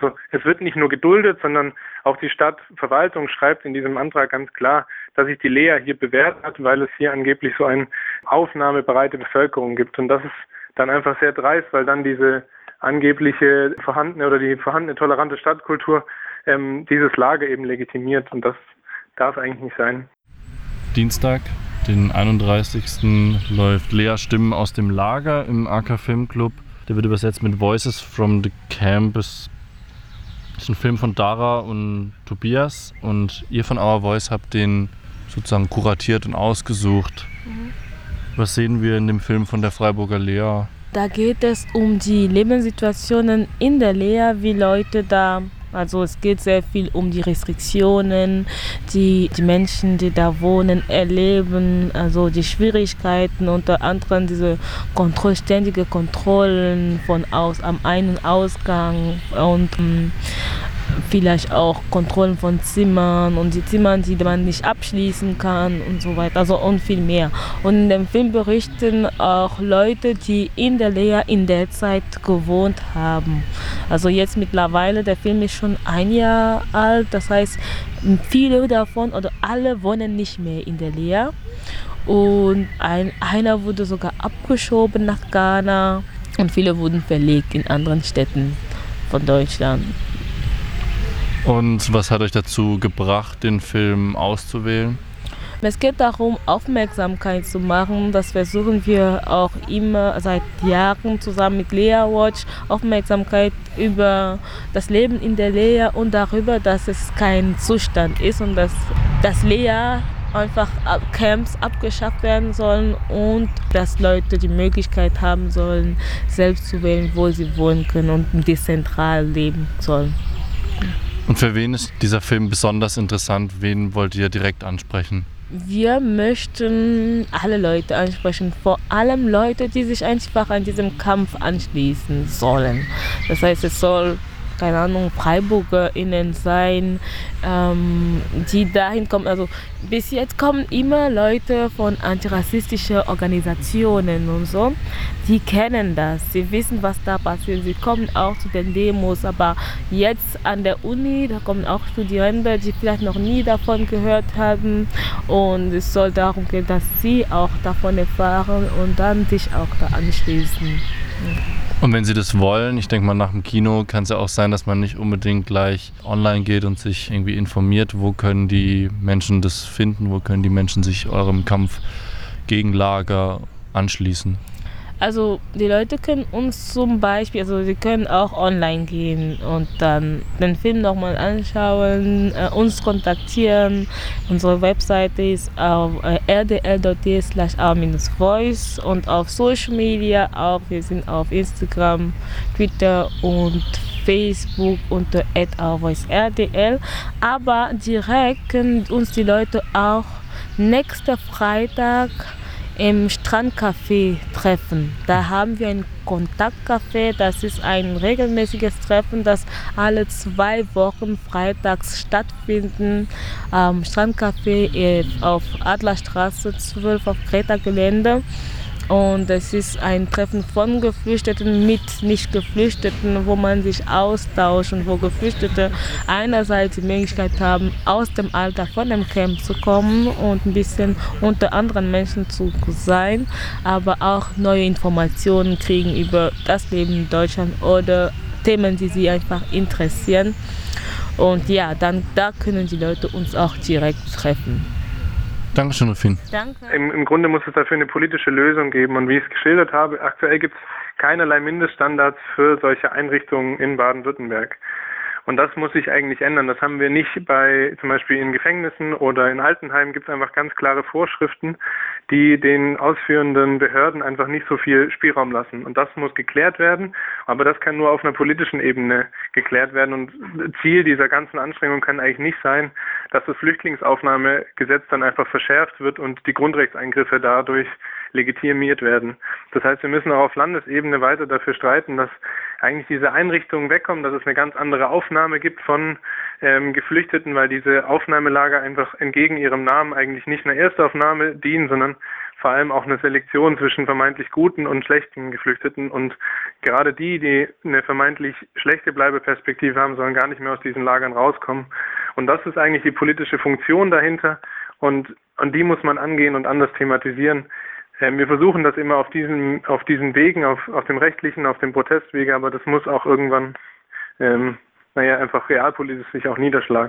Also es wird nicht nur geduldet, sondern auch die Stadtverwaltung schreibt in diesem Antrag ganz klar, dass sich die Lea hier bewährt hat, weil es hier angeblich so eine aufnahmebereite Bevölkerung gibt. Und das ist dann einfach sehr dreist, weil dann diese angebliche vorhandene oder die vorhandene tolerante Stadtkultur ähm, dieses Lager eben legitimiert. Und das darf eigentlich nicht sein. Dienstag, den 31. läuft Lea Stimmen aus dem Lager im AK Filmclub. Der wird übersetzt mit Voices from the Campus. Das ist ein Film von Dara und Tobias und ihr von Our Voice habt den sozusagen kuratiert und ausgesucht. Mhm. Was sehen wir in dem Film von der Freiburger Lea? Da geht es um die Lebenssituationen in der Lea, wie Leute da also es geht sehr viel um die Restriktionen, die die Menschen, die da wohnen, erleben, also die Schwierigkeiten, unter anderem diese Kontroll, ständige Kontrollen von aus, am Ein- und Ausgang und ähm, vielleicht auch Kontrollen von Zimmern und die Zimmer, die man nicht abschließen kann und so weiter, also und viel mehr. Und in dem Film berichten auch Leute, die in der Lea in der Zeit gewohnt haben. Also jetzt mittlerweile, der Film ist schon ein Jahr alt, das heißt, viele davon oder alle wohnen nicht mehr in der Lea. Und ein, einer wurde sogar abgeschoben nach Ghana und viele wurden verlegt in anderen Städten von Deutschland. Und was hat euch dazu gebracht, den Film auszuwählen? Es geht darum, Aufmerksamkeit zu machen. Das versuchen wir auch immer seit Jahren zusammen mit Lea Watch. Aufmerksamkeit über das Leben in der Lea und darüber, dass es kein Zustand ist und dass, dass Lea einfach Camps abgeschafft werden sollen und dass Leute die Möglichkeit haben sollen, selbst zu wählen, wo sie wohnen können und dezentral leben sollen. Und für wen ist dieser Film besonders interessant? Wen wollt ihr direkt ansprechen? Wir möchten alle Leute ansprechen, vor allem Leute, die sich einfach an diesem Kampf anschließen sollen. Das heißt, es soll keine Ahnung, FreiburgerInnen sein, ähm, die dahin kommen. Also bis jetzt kommen immer Leute von antirassistischen Organisationen und so, die kennen das, sie wissen, was da passiert, sie kommen auch zu den Demos, aber jetzt an der Uni, da kommen auch Studierende, die vielleicht noch nie davon gehört haben und es soll darum gehen, dass sie auch davon erfahren und dann sich auch da anschließen. Und wenn Sie das wollen, ich denke mal, nach dem Kino kann es ja auch sein, dass man nicht unbedingt gleich online geht und sich irgendwie informiert, wo können die Menschen das finden, wo können die Menschen sich eurem Kampf gegen Lager anschließen. Also die Leute können uns zum Beispiel, also sie können auch online gehen und dann den Film nochmal anschauen, äh, uns kontaktieren. Unsere Webseite ist auf äh, rdl.de slash voice und auf Social Media auch. Wir sind auf Instagram, Twitter und Facebook unter @rdl. Aber direkt können uns die Leute auch nächsten Freitag im Strandcafé treffen. Da haben wir ein Kontaktcafé, das ist ein regelmäßiges Treffen, das alle zwei Wochen freitags stattfindet. Ähm, Strandcafé auf Adlerstraße 12 auf Kreta-Gelände. Und es ist ein Treffen von Geflüchteten mit Nicht-Geflüchteten, wo man sich austauscht und wo Geflüchtete einerseits die Möglichkeit haben, aus dem Alter von dem Camp zu kommen und ein bisschen unter anderen Menschen zu sein, aber auch neue Informationen kriegen über das Leben in Deutschland oder Themen, die sie einfach interessieren. Und ja, dann da können die Leute uns auch direkt treffen. Dankeschön, Rufin. Danke. Im, Im Grunde muss es dafür eine politische Lösung geben. Und wie ich es geschildert habe, aktuell gibt es keinerlei Mindeststandards für solche Einrichtungen in Baden-Württemberg. Und das muss sich eigentlich ändern. Das haben wir nicht bei zum Beispiel in Gefängnissen oder in Altenheimen gibt es einfach ganz klare Vorschriften, die den ausführenden Behörden einfach nicht so viel Spielraum lassen. Und das muss geklärt werden. Aber das kann nur auf einer politischen Ebene geklärt werden. Und Ziel dieser ganzen Anstrengung kann eigentlich nicht sein, dass das Flüchtlingsaufnahmegesetz dann einfach verschärft wird und die Grundrechtseingriffe dadurch legitimiert werden. Das heißt, wir müssen auch auf Landesebene weiter dafür streiten, dass eigentlich diese Einrichtungen wegkommen, dass es eine ganz andere Aufnahme gibt von ähm, Geflüchteten, weil diese Aufnahmelager einfach entgegen ihrem Namen eigentlich nicht einer Erstaufnahme dienen, sondern vor allem auch eine Selektion zwischen vermeintlich guten und schlechten Geflüchteten. Und gerade die, die eine vermeintlich schlechte Bleibeperspektive haben, sollen gar nicht mehr aus diesen Lagern rauskommen. Und das ist eigentlich die politische Funktion dahinter. Und, und die muss man angehen und anders thematisieren. Ähm, wir versuchen das immer auf diesen, auf diesen Wegen, auf, auf dem rechtlichen, auf dem Protestwege, aber das muss auch irgendwann, ähm, naja, einfach realpolitisch sich auch niederschlagen.